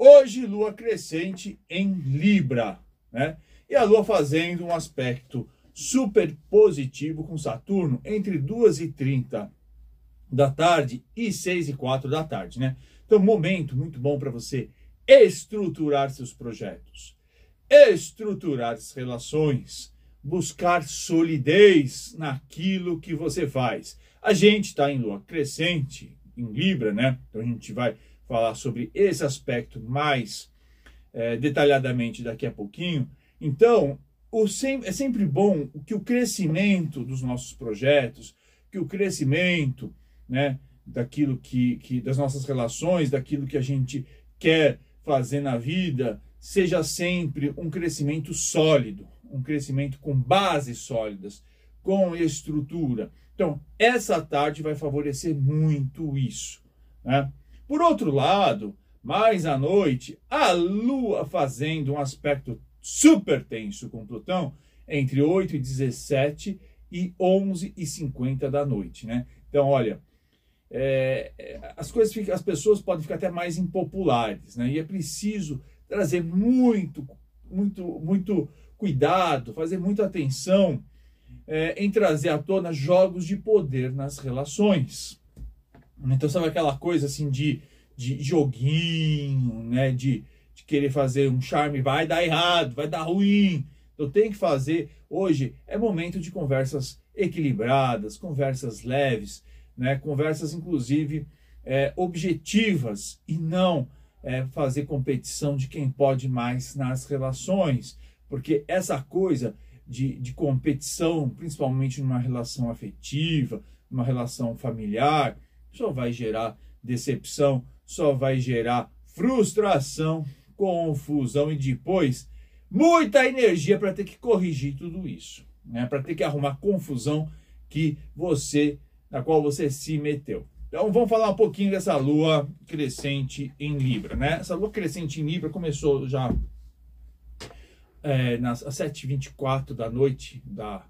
Hoje, lua crescente em Libra, né? E a lua fazendo um aspecto super positivo com Saturno entre 2 e 30 da tarde e 6 e 4 da tarde, né? Então, momento muito bom para você estruturar seus projetos, estruturar as relações, buscar solidez naquilo que você faz. A gente está em lua crescente, em Libra, né? Então a gente vai falar sobre esse aspecto mais é, detalhadamente daqui a pouquinho. Então, sem, é sempre bom que o crescimento dos nossos projetos, que o crescimento né, daquilo que, que das nossas relações, daquilo que a gente quer fazer na vida, seja sempre um crescimento sólido, um crescimento com bases sólidas, com estrutura. Então, essa tarde vai favorecer muito isso. Né? Por outro lado, mais à noite, a Lua fazendo um aspecto super tenso com Plutão entre 8 e 17 e 11 e 50 da noite, né? Então, olha, é, é, as coisas ficam, as pessoas podem ficar até mais impopulares, né? E é preciso trazer muito, muito, muito cuidado, fazer muita atenção é, em trazer à tona jogos de poder nas relações. Então, sabe aquela coisa assim de, de joguinho, né? De, de querer fazer um charme, vai dar errado, vai dar ruim. Então, tem que fazer. Hoje é momento de conversas equilibradas, conversas leves, né? Conversas, inclusive, é, objetivas e não é, fazer competição de quem pode mais nas relações. Porque essa coisa de, de competição, principalmente numa relação afetiva, numa relação familiar, só vai gerar decepção, só vai gerar frustração, confusão e depois muita energia para ter que corrigir tudo isso, né? Para ter que arrumar confusão que você na qual você se meteu. Então vamos falar um pouquinho dessa lua crescente em Libra, né? Essa lua crescente em Libra começou já é, nas 7h24 da noite da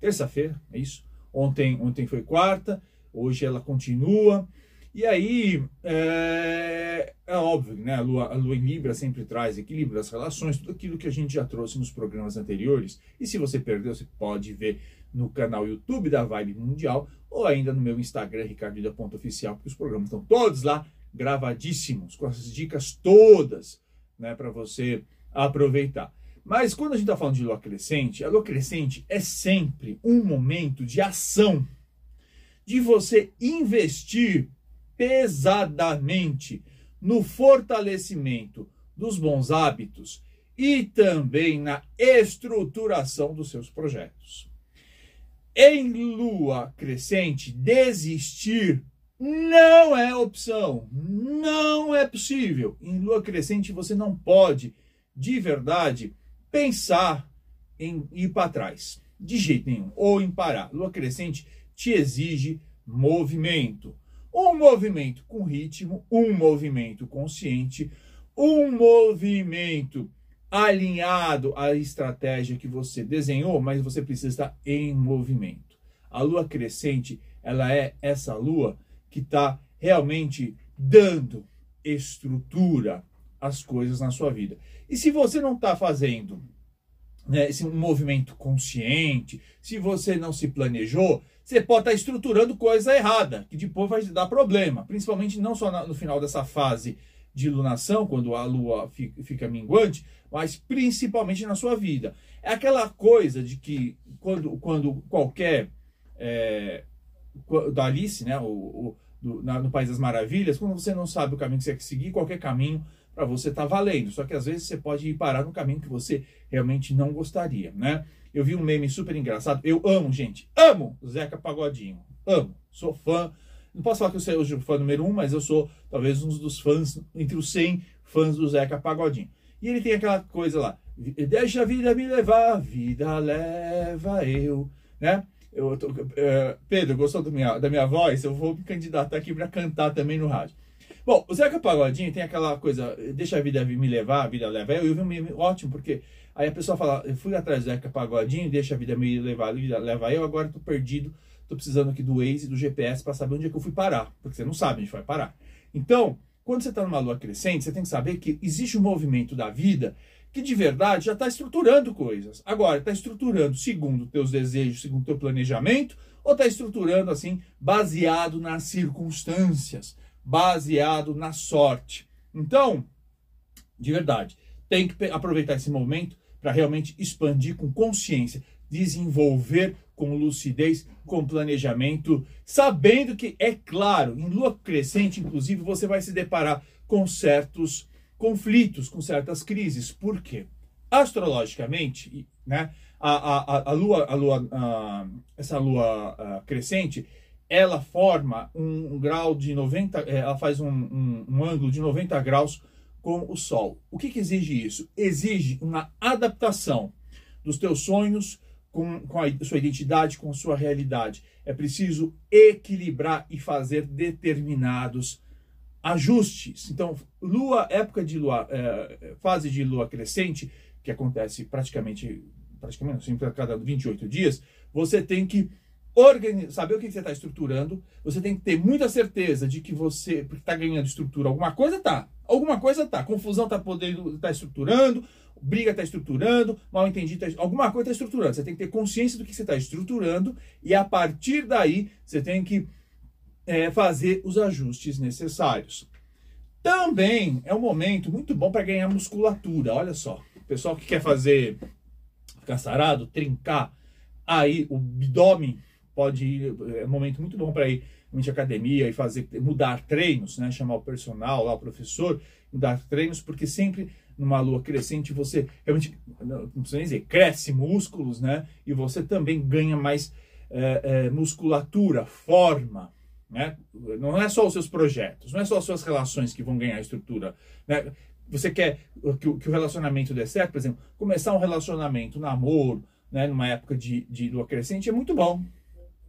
terça-feira, é isso? Ontem, ontem foi quarta, hoje ela continua. E aí, é, é, óbvio, né? A lua, a lua em Libra sempre traz equilíbrio das relações, tudo aquilo que a gente já trouxe nos programas anteriores. E se você perdeu, você pode ver no canal YouTube da Vibe Mundial ou ainda no meu Instagram, ricardida.oficial, porque os programas estão todos lá gravadíssimos, com as dicas todas, né, para você aproveitar. Mas quando a gente está falando de lua crescente, a lua crescente é sempre um momento de ação de você investir pesadamente no fortalecimento dos bons hábitos e também na estruturação dos seus projetos. Em lua crescente, desistir não é opção, não é possível. Em lua crescente, você não pode, de verdade, pensar em ir para trás, de jeito nenhum, ou em parar. Lua crescente te exige movimento. Um movimento com ritmo, um movimento consciente, um movimento alinhado à estratégia que você desenhou, mas você precisa estar em movimento. A lua crescente, ela é essa lua que está realmente dando estrutura às coisas na sua vida. E se você não está fazendo né, esse movimento consciente, se você não se planejou, você pode estar estruturando coisa errada, que depois vai dar problema, principalmente não só no final dessa fase de lunação, quando a lua fica minguante, mas principalmente na sua vida. É aquela coisa de que quando, quando qualquer. É, da Alice, né, o, o do, na, no País das Maravilhas, quando você não sabe o caminho que você quer seguir, qualquer caminho para você está valendo. Só que às vezes você pode ir parar no caminho que você realmente não gostaria, né? Eu vi um meme super engraçado. Eu amo, gente, amo Zeca Pagodinho. Amo. Sou fã. Não posso falar que eu sou o fã número um, mas eu sou talvez um dos fãs, entre os 100 fãs do Zeca Pagodinho. E ele tem aquela coisa lá. Deixa a vida me levar, vida leva eu. Né? Eu tô, uh, Pedro, gostou minha, da minha voz? Eu vou me candidatar aqui para cantar também no rádio. Bom, o Zeca Pagodinho tem aquela coisa, deixa a vida me levar, a vida leva eu. Eu vi um meme ótimo, porque aí a pessoa fala, eu fui atrás do Zeca Pagodinho, deixa a vida me levar, a vida leva eu, agora tô perdido, tô precisando aqui do Waze, do GPS para saber onde é que eu fui parar, porque você não sabe onde vai parar. Então, quando você está numa lua crescente, você tem que saber que existe um movimento da vida que de verdade já está estruturando coisas. Agora, está estruturando segundo teus desejos, segundo teu planejamento, ou está estruturando assim, baseado nas circunstâncias, baseado na sorte. Então, de verdade, tem que aproveitar esse momento para realmente expandir com consciência, desenvolver com lucidez, com planejamento, sabendo que, é claro, em lua crescente, inclusive, você vai se deparar com certos conflitos, com certas crises. Por quê? Astrologicamente, né, a, a, a lua, a lua a, essa lua crescente, ela forma um, um, grau de 90, é, ela faz um, um, um, ângulo de 90 graus com o Sol. O que, que exige isso? Exige uma adaptação dos teus sonhos com, com a sua identidade, com a sua realidade. É preciso equilibrar e fazer determinados ajustes. Então, lua, época de lua, é, fase de lua crescente, que acontece praticamente, praticamente sempre a cada 28 dias, você tem que organizar, saber o que você está estruturando, você tem que ter muita certeza de que você está ganhando estrutura, alguma coisa tá, alguma coisa tá, confusão está podendo, está estruturando, briga está estruturando, mal entendido, tá, alguma coisa está estruturando. Você tem que ter consciência do que você está estruturando e a partir daí você tem que é, fazer os ajustes necessários. Também é um momento muito bom para ganhar musculatura. Olha só, o pessoal que quer fazer ficar sarado, trincar, aí o abdômen pode ir, é um momento muito bom para ir em academia e fazer mudar treinos, né? Chamar o personal lá, o professor, mudar treinos, porque sempre numa lua crescente, você realmente, não precisa dizer, cresce músculos, né? E você também ganha mais é, é, musculatura, forma, né? Não é só os seus projetos, não é só as suas relações que vão ganhar estrutura, né? Você quer que que o relacionamento dê certo, por exemplo, começar um relacionamento, namoro, né? Numa época de, de lua crescente é muito bom.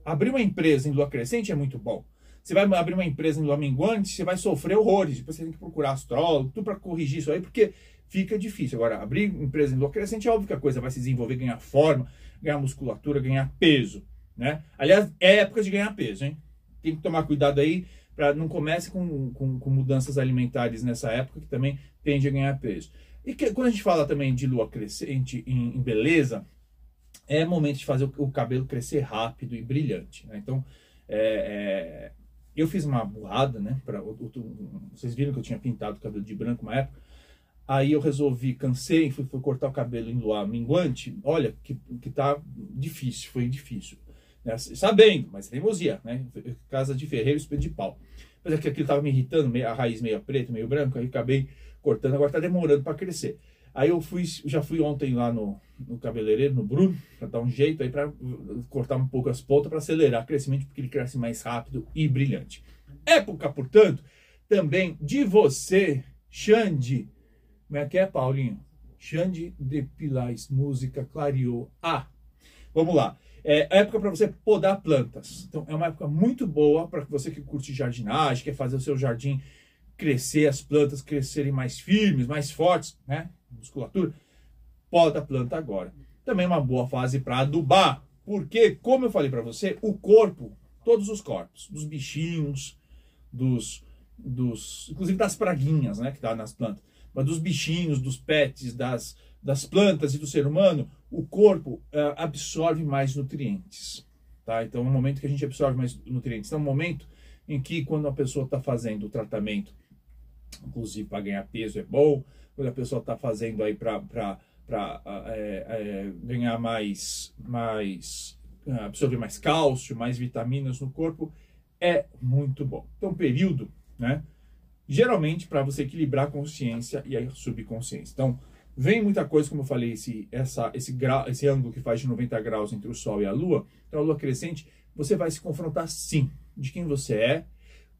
Abrir uma empresa em lua crescente é muito bom. Você vai abrir uma empresa em lua minguante, você vai sofrer horrores. Depois você tem que procurar astrólogo, tudo para corrigir isso aí, porque fica difícil. Agora, abrir empresa em lua crescente é óbvio que a coisa vai se desenvolver, ganhar forma, ganhar musculatura, ganhar peso, né? Aliás, é época de ganhar peso, hein? Tem que tomar cuidado aí para não comece com, com, com, mudanças alimentares nessa época, que também tende a ganhar peso. E que, quando a gente fala também de lua crescente em, em beleza, é momento de fazer o, cabelo crescer rápido e brilhante. Né? Então, é, é, eu fiz uma burrada, né? Pra, vocês viram que eu tinha pintado o cabelo de branco uma época. Aí eu resolvi, cansei, fui, fui cortar o cabelo em luar minguante. Olha, que, que tá difícil, foi difícil. Né? Sabendo, mas teimosia, né? Casa de ferreiro, espelho de pau. Mas é que aquilo tava me irritando, a raiz meio preta, meio branco, aí acabei cortando, agora tá demorando para crescer. Aí eu fui, já fui ontem lá no, no cabeleireiro, no Bruno, para dar um jeito aí para cortar um pouco as pontas para acelerar o crescimento, porque ele cresce mais rápido e brilhante. Época, portanto, também de você, Xande, como é que é, Paulinho? Xande de Pilais, música clareou. Ah, vamos lá. É época para você podar plantas. Então, é uma época muito boa para você que curte jardinagem, quer fazer o seu jardim crescer, as plantas crescerem mais firmes, mais fortes, né? Musculatura. Poda a planta agora. Também é uma boa fase para adubar. Porque, como eu falei para você, o corpo, todos os corpos, dos bichinhos, dos, dos inclusive das praguinhas, né, que dá nas plantas, mas dos bichinhos, dos pets, das, das plantas e do ser humano, o corpo uh, absorve mais nutrientes. Tá? Então é um momento que a gente absorve mais nutrientes. Então é um momento em que, quando a pessoa está fazendo o tratamento, inclusive para ganhar peso é bom, quando a pessoa está fazendo aí para é, é, ganhar mais, mais absorver mais cálcio, mais vitaminas no corpo, é muito bom. Então, período, né? geralmente para você equilibrar a consciência e a subconsciência. Então, vem muita coisa, como eu falei, esse, essa, esse, grau, esse ângulo que faz de 90 graus entre o Sol e a Lua, então a Lua crescente, você vai se confrontar sim de quem você é,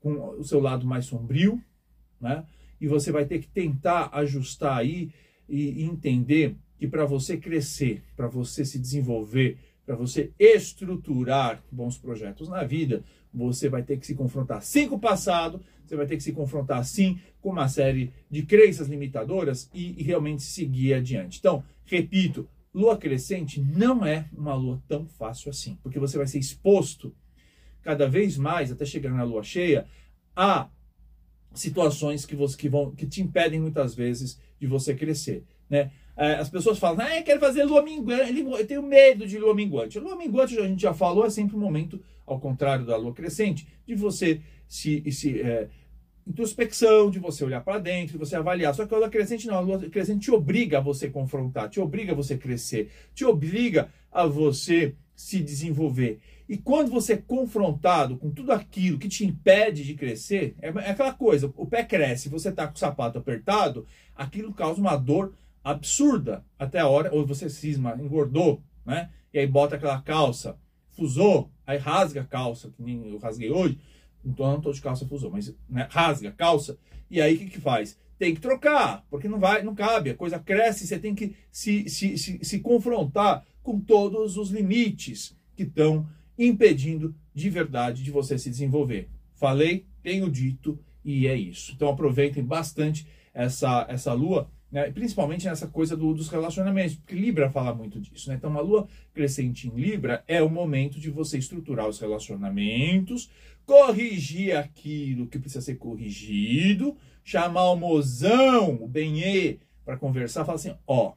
com o seu lado mais sombrio, né? E você vai ter que tentar ajustar aí e, entender que para você crescer, para você se desenvolver, para você estruturar bons projetos na vida, você vai ter que se confrontar sim com o passado, você vai ter que se confrontar sim com uma série de crenças limitadoras e, e realmente seguir adiante. Então, repito, lua crescente não é uma lua tão fácil assim, porque você vai ser exposto cada vez mais, até chegar na lua cheia, a situações que, você, que, vão, que te impedem muitas vezes de você crescer. Né? É, as pessoas falam, ah, eu quero fazer lua minguante, eu tenho medo de lua minguante. Lua minguante, a gente já falou, é sempre um momento, ao contrário da lua crescente, de você se, se é, introspecção, de você olhar para dentro, de você avaliar. Só que a lua crescente não, a lua crescente te obriga a você confrontar, te obriga a você crescer, te obriga a você se desenvolver. E quando você é confrontado com tudo aquilo que te impede de crescer, é, é aquela coisa, o pé cresce, você está com o sapato apertado, aquilo causa uma dor absurda até a hora, ou você cisma, engordou, né? E aí bota aquela calça, fusou, aí rasga a calça, que nem eu rasguei hoje, então não estou de calça fusou, mas né, rasga a calça, e aí o que, que faz? Tem que trocar, porque não vai, não cabe, a coisa cresce, você tem que se, se, se, se confrontar com todos os limites que estão impedindo de verdade de você se desenvolver. Falei, tenho dito e é isso. Então aproveitem bastante essa, essa lua, né? principalmente nessa coisa do, dos relacionamentos, porque Libra fala muito disso. Né? Então, uma lua crescente em Libra é o momento de você estruturar os relacionamentos, corrigir aquilo que precisa ser corrigido, chamar o mozão, o benê, para conversar, falar assim: ó,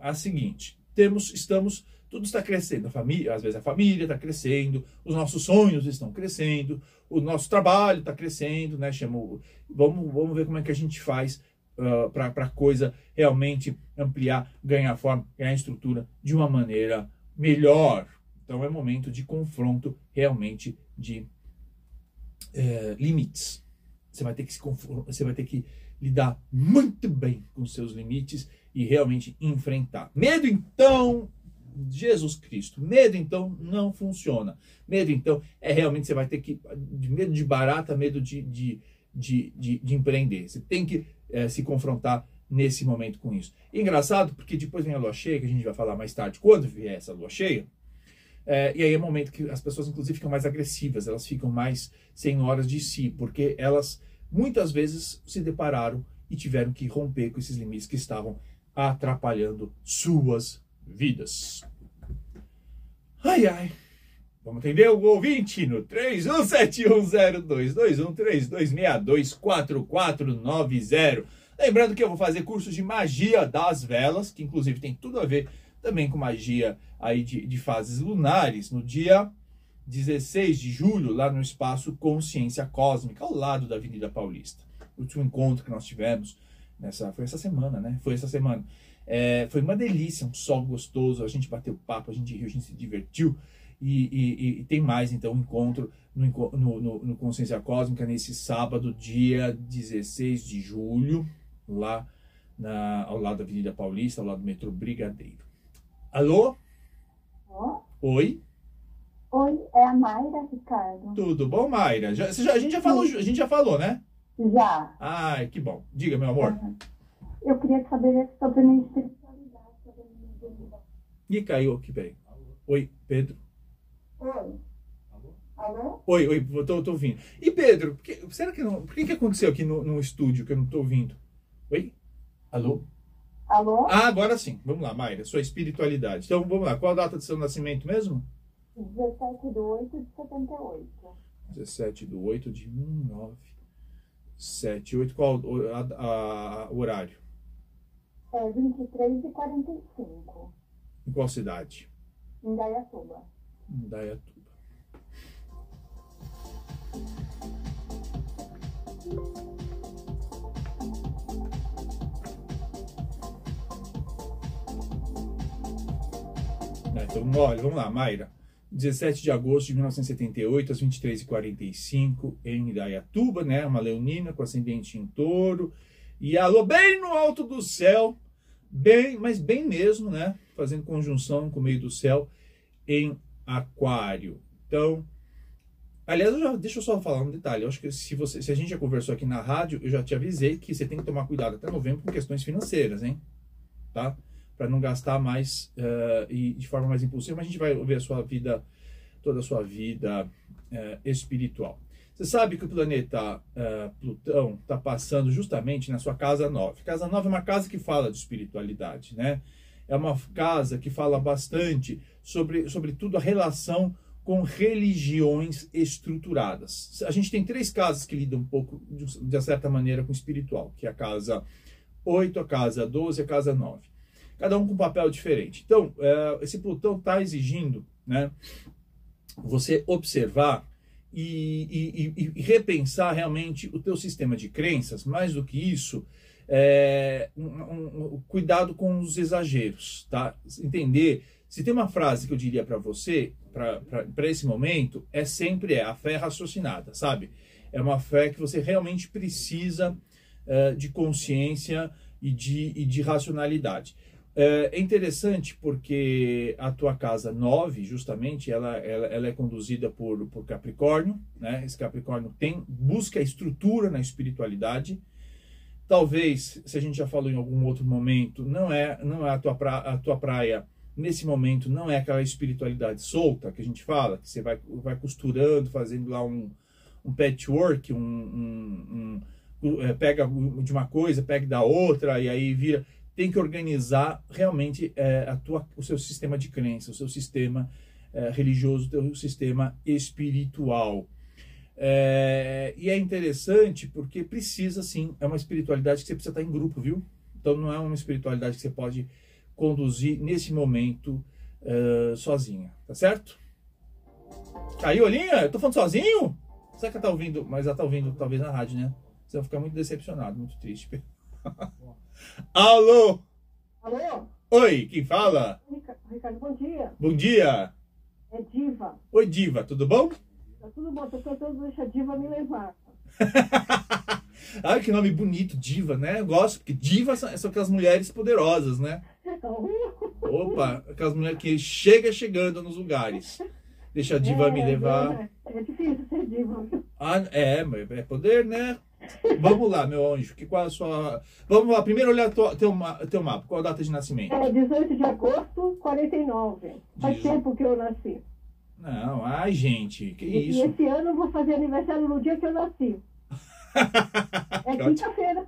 a seguinte, temos, estamos tudo está crescendo. Família, às vezes a família está crescendo, os nossos sonhos estão crescendo, o nosso trabalho está crescendo, né? Chamo, vamos, vamos ver como é que a gente faz uh, ah, para a coisa realmente ampliar, ganhar forma, ganhar estrutura de uma maneira melhor. Então é momento de confronto realmente de é, limites. Você vai ter que se você vai ter que lidar muito bem com seus limites e realmente enfrentar. Medo então Jesus Cristo. Medo, então, não funciona. Medo, então, é realmente você vai ter que. Medo de barata, medo de, de, de, de, de empreender. Você tem que é, se confrontar nesse momento com isso. engraçado, porque depois vem a lua cheia, que a gente vai falar mais tarde, quando vier essa lua cheia. É, e aí é o momento que as pessoas, inclusive, ficam mais agressivas, elas ficam mais senhoras de si, porque elas muitas vezes se depararam e tiveram que romper com esses limites que estavam atrapalhando suas vidas. Ai, ai. Vamos entender o ouvinte no 317102213262624490. Lembrando que eu vou fazer cursos de magia das velas, que inclusive tem tudo a ver também com magia aí de, de fases lunares, no dia 16 de julho, lá no espaço Consciência Cósmica, ao lado da Avenida Paulista. O último encontro que nós tivemos nessa foi essa semana, né? Foi essa semana. É, foi uma delícia, um sol gostoso, a gente bateu papo, a gente riu, a gente se divertiu. E, e, e tem mais, então, um encontro no, no, no, Consciência Cósmica nesse sábado, dia 16 de julho, lá na, ao lado da Avenida Paulista, ao lado do metrô Brigadeiro. Alô? Oi? Oi, é a Mayra, Ricardo. Tudo bom, Mayra? Já, já, a, gente já falou, a gente já falou, né? Já. Ai, que bom. Diga, meu amor. Uhum. Eu queria saber sobre a minha espiritualidade, sobre a minha. E caiu aqui, peraí. Oi, Pedro. Oi. Alô? Oi, oi, tô, tô ouvindo. E Pedro, por que, será que não, por que, que aconteceu aqui no, no estúdio que eu não tô ouvindo? Oi? Alô? Alô? Ah, agora sim. Vamos lá, Mayra, sua espiritualidade. Então, vamos lá. Qual a data do seu nascimento mesmo? 17 de 8 de 78. 17 de 8 de 1978. Qual a, a, a, o horário? É 23 e 45. Em qual cidade? Em Dayatuba. Em Dayatuba. É, então, olha, vamos lá, Mayra. 17 de agosto de 1978, às 23h45, em Idaiatuba, né? Uma leonina com ascendente em touro e alô bem no alto do céu, bem, mas bem mesmo, né? Fazendo conjunção com o meio do céu em aquário. Então, aliás, eu já, deixa eu só falar um detalhe. Eu acho que se, você, se a gente já conversou aqui na rádio, eu já te avisei que você tem que tomar cuidado até novembro com questões financeiras, hein? Tá? Para não gastar mais uh, e de forma mais impulsiva, mas a gente vai ver a sua vida, toda a sua vida uh, espiritual. Você sabe que o planeta uh, Plutão está passando justamente na sua casa 9. Casa 9 é uma casa que fala de espiritualidade, né? É uma casa que fala bastante sobre, sobretudo, a relação com religiões estruturadas. A gente tem três casas que lidam um pouco, de, certa maneira, com o espiritual, que é a casa 8, a casa 12 e a casa 9. Cada um com um papel diferente. Então, é, esse Plutão está exigindo né, você observar e, e, e, repensar realmente o teu sistema de crenças, mais do que isso, é, um, um, cuidado com os exageros, tá? Entender, se tem uma frase que eu diria para você, para esse momento, é sempre é a fé raciocinada, sabe? É uma fé que você realmente precisa uh, de consciência e de, e de racionalidade. É, é interessante porque a tua casa 9, justamente, ela, ela, ela, é conduzida por, por Capricórnio, né? Esse Capricórnio tem, busca estrutura na espiritualidade. Talvez, se a gente já falou em algum outro momento, não é, não é a, tua pra, a tua praia, nesse momento, não é aquela espiritualidade solta que a gente fala, que você vai, vai costurando, fazendo lá um, um patchwork, um, um, um é, pega de uma coisa, pega da outra, e aí vira tem que organizar realmente é, a tua, o seu sistema de crença, o seu sistema é, religioso, o seu sistema espiritual. É, e é interessante porque precisa sim, é uma espiritualidade que você precisa estar em grupo, viu? Então não é uma espiritualidade que você pode conduzir nesse momento uh, sozinha, tá certo? Caiu a linha? Eu tô falando sozinho? Será que ela tá ouvindo? Mas ela tá ouvindo talvez na rádio, né? Você vai ficar muito decepcionado, muito triste. Alô? Alô? Oi, quem fala? Ricardo, bom dia. Bom dia. É Diva. Oi, Diva, tudo bom? Tá tudo bom, tô tentando deixar a Diva me levar. Ai, que nome bonito, Diva, né? Eu gosto, porque Diva são, são aquelas mulheres poderosas, né? Opa, aquelas mulheres que chega chegando nos lugares. Deixa a Diva é, me levar. É, é difícil ser Diva. Ah, é, é poder, né? Vamos lá, meu anjo. Que qual a sua. Vamos lá, primeiro olhar teu, teu, teu mapa. Qual a data de nascimento? É 18 de agosto, 49. Faz Dezo... tempo que eu nasci. Não, ai, gente, que isso. E esse ano eu vou fazer aniversário no dia que eu nasci. é quinta-feira.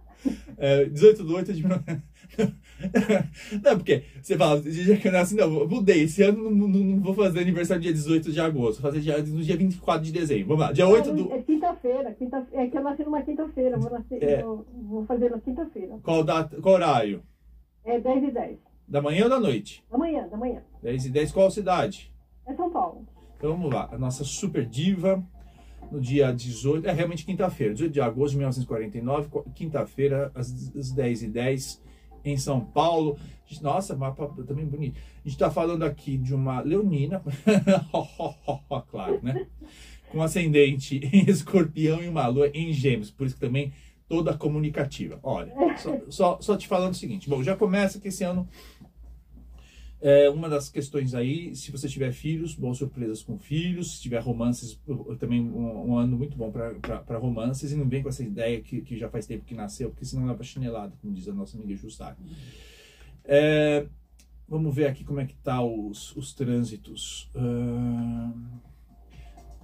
É, 18 de 8 de Não, porque você fala, dia que eu nasci, não, mudei. Esse ano não, não, não, vou fazer aniversário dia 18 de agosto, vou fazer dia, no dia 24 de dezembro. Vamos lá, dia 8 do. É quinta-feira, quinta é que eu nasci numa quinta-feira, vou, é. vou fazer na quinta-feira. Qual, data, qual horário? É 10 e 10. Da manhã ou da noite? Da manhã, da manhã. 10 e 10, qual cidade? É São Paulo. Então vamos lá, a nossa super diva no dia 18, é realmente quinta-feira, 18 de agosto de 1949, quinta-feira, às 10h10, em São Paulo. Nossa, mapa também bonito. A gente está falando aqui de uma leonina, claro, né? Com ascendente em escorpião e uma lua em gêmeos, por isso que também toda comunicativa. Olha, só, só, só te falando o seguinte, bom, já começa que esse ano é uma das questões aí, se você tiver filhos, boas surpresas com filhos. Se tiver romances, também um, um ano muito bom para romances. E não vem com essa ideia que, que já faz tempo que nasceu, porque senão leva chinelada, como diz a nossa amiga Jussara. É, vamos ver aqui como é que tá os, os trânsitos. Uh,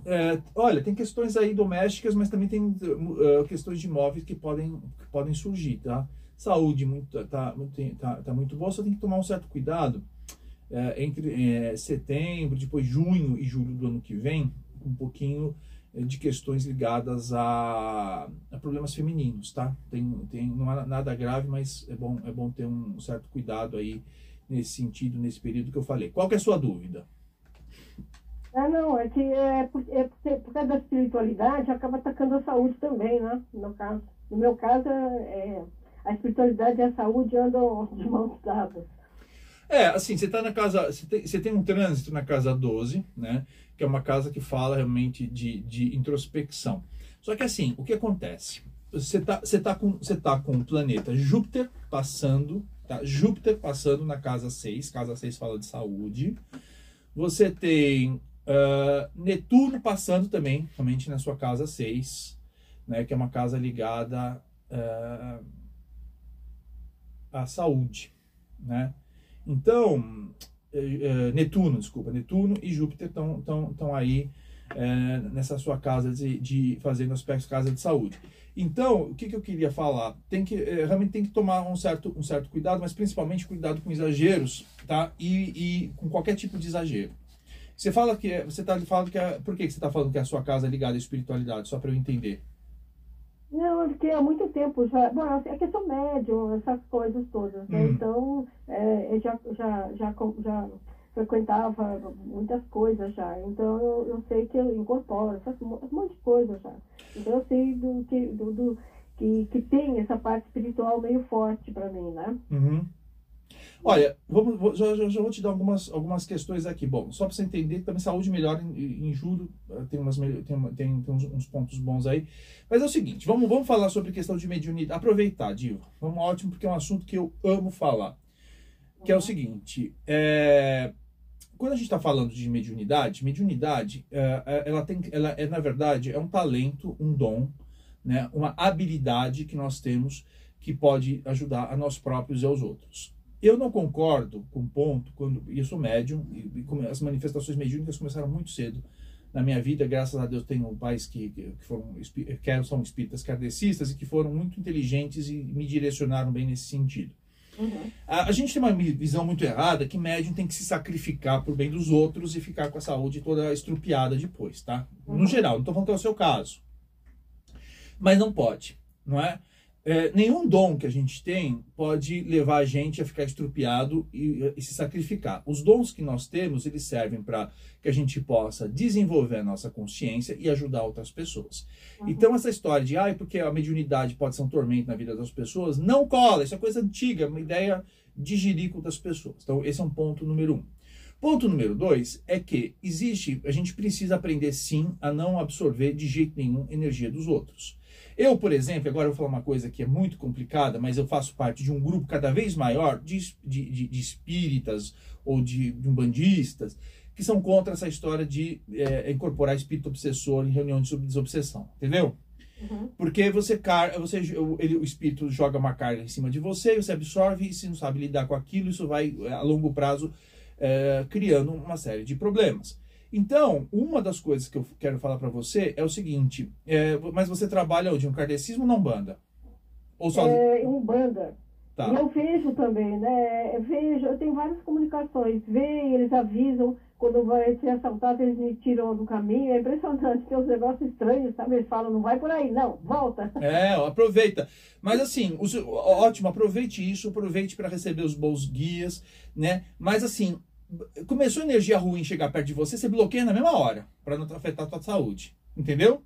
é, olha, tem questões aí domésticas, mas também tem uh, questões de imóveis que podem, que podem surgir, tá? Saúde muito, tá, tá, tá muito boa, só tem que tomar um certo cuidado é, entre é, setembro, depois junho e julho do ano que vem, um pouquinho é, de questões ligadas a, a, problemas femininos, tá? Tem, tem, não há nada grave, mas é bom, é bom ter um certo cuidado aí nesse sentido, nesse período que eu falei. Qual que é a sua dúvida? Ah, não, é que é, por, é por causa da espiritualidade acaba atacando a saúde também, né? No, caso. no meu caso, é, a espiritualidade e a saúde andam de mãos dadas. É, assim, você tá na casa. Você tem, você tem um trânsito na casa 12, né? Que é uma casa que fala realmente de, de introspecção. Só que assim, o que acontece? Você tá, você tá, com, você tá com o planeta Júpiter passando, tá? Júpiter passando na casa 6, casa 6 fala de saúde. Você tem uh, Netuno passando também, realmente na sua casa 6, né? Que é uma casa ligada uh, à saúde, né? Então, é, Netuno, desculpa, Netuno e Júpiter estão aí é, nessa sua casa de, de fazendo aspectos casa de saúde. Então, o que, que eu queria falar? Tem que realmente tem que tomar um certo, um certo cuidado, mas principalmente cuidado com exageros, tá? E, e com qualquer tipo de exagero. Você fala que você está falando que é, por que você está falando que a sua casa é ligada à espiritualidade? Só para eu entender. Não, porque há muito tempo já. Bom, é que eu sou médium, essas coisas todas. Né? Hum. Então, é, eu já, já, já, já frequentava muitas coisas já. Então, eu, eu sei que eu incorporo essas, um monte de coisas já. Então, eu sei do que, do, do que, que tem essa parte espiritual meio forte para mim, né? Uhum. Olha, vamos, vou, já, já, vou te dar algumas, algumas questões aqui. Bom, só para você entender, também saúde melhora em, em juro, eh, tem, umas, tem, tem, tem uns, uns, pontos bons aí. Mas é o seguinte, vamos, vamos falar sobre questão de mediunidade. Aproveitar, Diva. Vamos, ótimo, porque é um assunto que eu amo falar. Que é o seguinte, é, quando a gente está falando de mediunidade, mediunidade, é, ela tem, ela é, na verdade, é um talento, um dom, né, uma habilidade que nós temos que pode ajudar a nós próprios e aos outros. Eu não concordo com o ponto, quando eu sou médium, e, e as manifestações mediúnicas começaram muito cedo na minha vida, graças a Deus tenho pais que, que foram que são espíritas kardecistas e que foram muito inteligentes e me direcionaram bem nesse sentido. Uhum. A, a, gente tem uma visão muito errada que médium tem que se sacrificar por bem dos outros e ficar com a saúde toda estrupiada depois, tá? Uhum. No geral, não estou falando que é o seu caso. Mas não pode, não é? É, nenhum dom que a gente tem pode levar a gente a ficar estrupiado e, e se sacrificar. Os dons que nós temos, eles servem para que a gente possa desenvolver a nossa consciência e ajudar outras pessoas. Uhum. Então, essa história de, ah, porque a mediunidade pode ser um tormento na vida das pessoas, não cola. Isso é coisa antiga, uma ideia de jirico das pessoas. Então, esse é um ponto número um. Ponto número dois é que existe, a gente precisa aprender sim a não absorver de jeito nenhum energia dos outros. Eu, por exemplo, agora eu vou falar uma coisa que é muito complicada, mas eu faço parte de um grupo cada vez maior de, de, de, de espíritas ou de, de umbandistas que são contra essa história de é, incorporar espírito obsessor em reunião de desobsessão, entendeu? Uhum. Porque você, você ele, o espírito joga uma carga em cima de você, você absorve e se não sabe lidar com aquilo, isso vai a longo prazo é, criando uma série de problemas. Então, uma das coisas que eu quero falar para você é o seguinte: é, mas você trabalha de um kardecismo ou não banda? Ou só... É, um banda. Tá. Eu vejo também, né? Eu vejo, eu tenho várias comunicações. Vem, eles avisam quando vai ser assaltado, eles me tiram do caminho. É impressionante, tem uns negócios estranhos, sabe? Eles falam, não vai por aí, não, volta. É, aproveita. Mas assim, os, ótimo, aproveite isso, aproveite para receber os bons guias, né? Mas assim, começou energia ruim chegar perto de você, você bloqueia na mesma hora, para não afetar a tua saúde. Entendeu?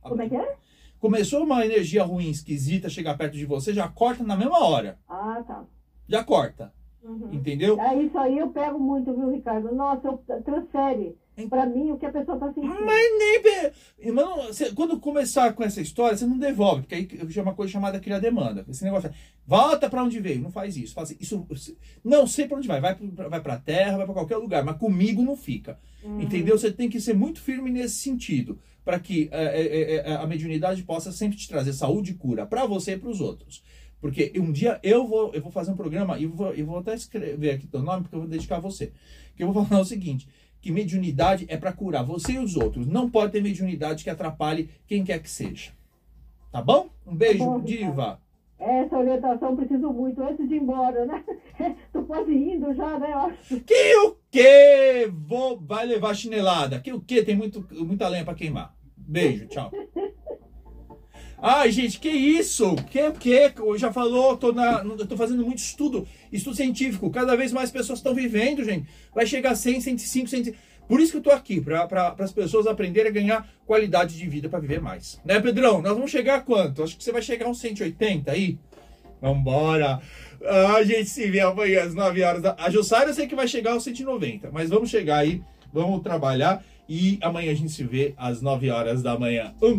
Como é que é? Começou uma energia ruim, esquisita, chegar perto de você, já corta na mesma hora. Ah, tá. Já corta. Uhum. Entendeu? É isso aí eu pego muito, viu, Ricardo? Nossa, eu, transfere para mim o que a pessoa está sentindo. Mas nem. Irmão, você, quando começar com essa história, você não devolve, porque aí é uma coisa chamada criar demanda. Esse negócio é, volta para onde veio, não faz isso. Faz isso não sei para onde vai, vai para vai a terra, vai para qualquer lugar, mas comigo não fica. Uhum. Entendeu? Você tem que ser muito firme nesse sentido, para que é, é, é, a mediunidade possa sempre te trazer saúde e cura para você e para os outros. Porque um dia eu vou, eu vou fazer um programa e vou, eu vou até escrever aqui teu nome, porque eu vou dedicar a você. Que eu vou falar o seguinte: que mediunidade é para curar você e os outros. Não pode ter mediunidade que atrapalhe quem quer que seja. Tá bom? Um beijo, tá bom, diva. Essa orientação preciso muito antes de ir embora, né? Tô quase indo já, né? Que o quê? Vou, vai levar chinelada. Que o quê? Tem muito, muita lenha para queimar. Beijo, tchau. Ai, gente, que isso? Que que? Já falou, tô, na, tô fazendo muito estudo, estudo científico. Cada vez mais pessoas estão vivendo, gente. Vai chegar a 100, 105, 100. Por isso que eu tô aqui, para pra, as pessoas aprenderem a ganhar qualidade de vida para viver mais. Né, Pedrão? Nós vamos chegar a quanto? Acho que você vai chegar a uns 180 aí. Vambora! Ah, a gente se vê amanhã às 9 horas da... A Jussara eu sei que vai chegar aos 190, mas vamos chegar aí, vamos trabalhar e amanhã a gente se vê às 9 horas da manhã. Um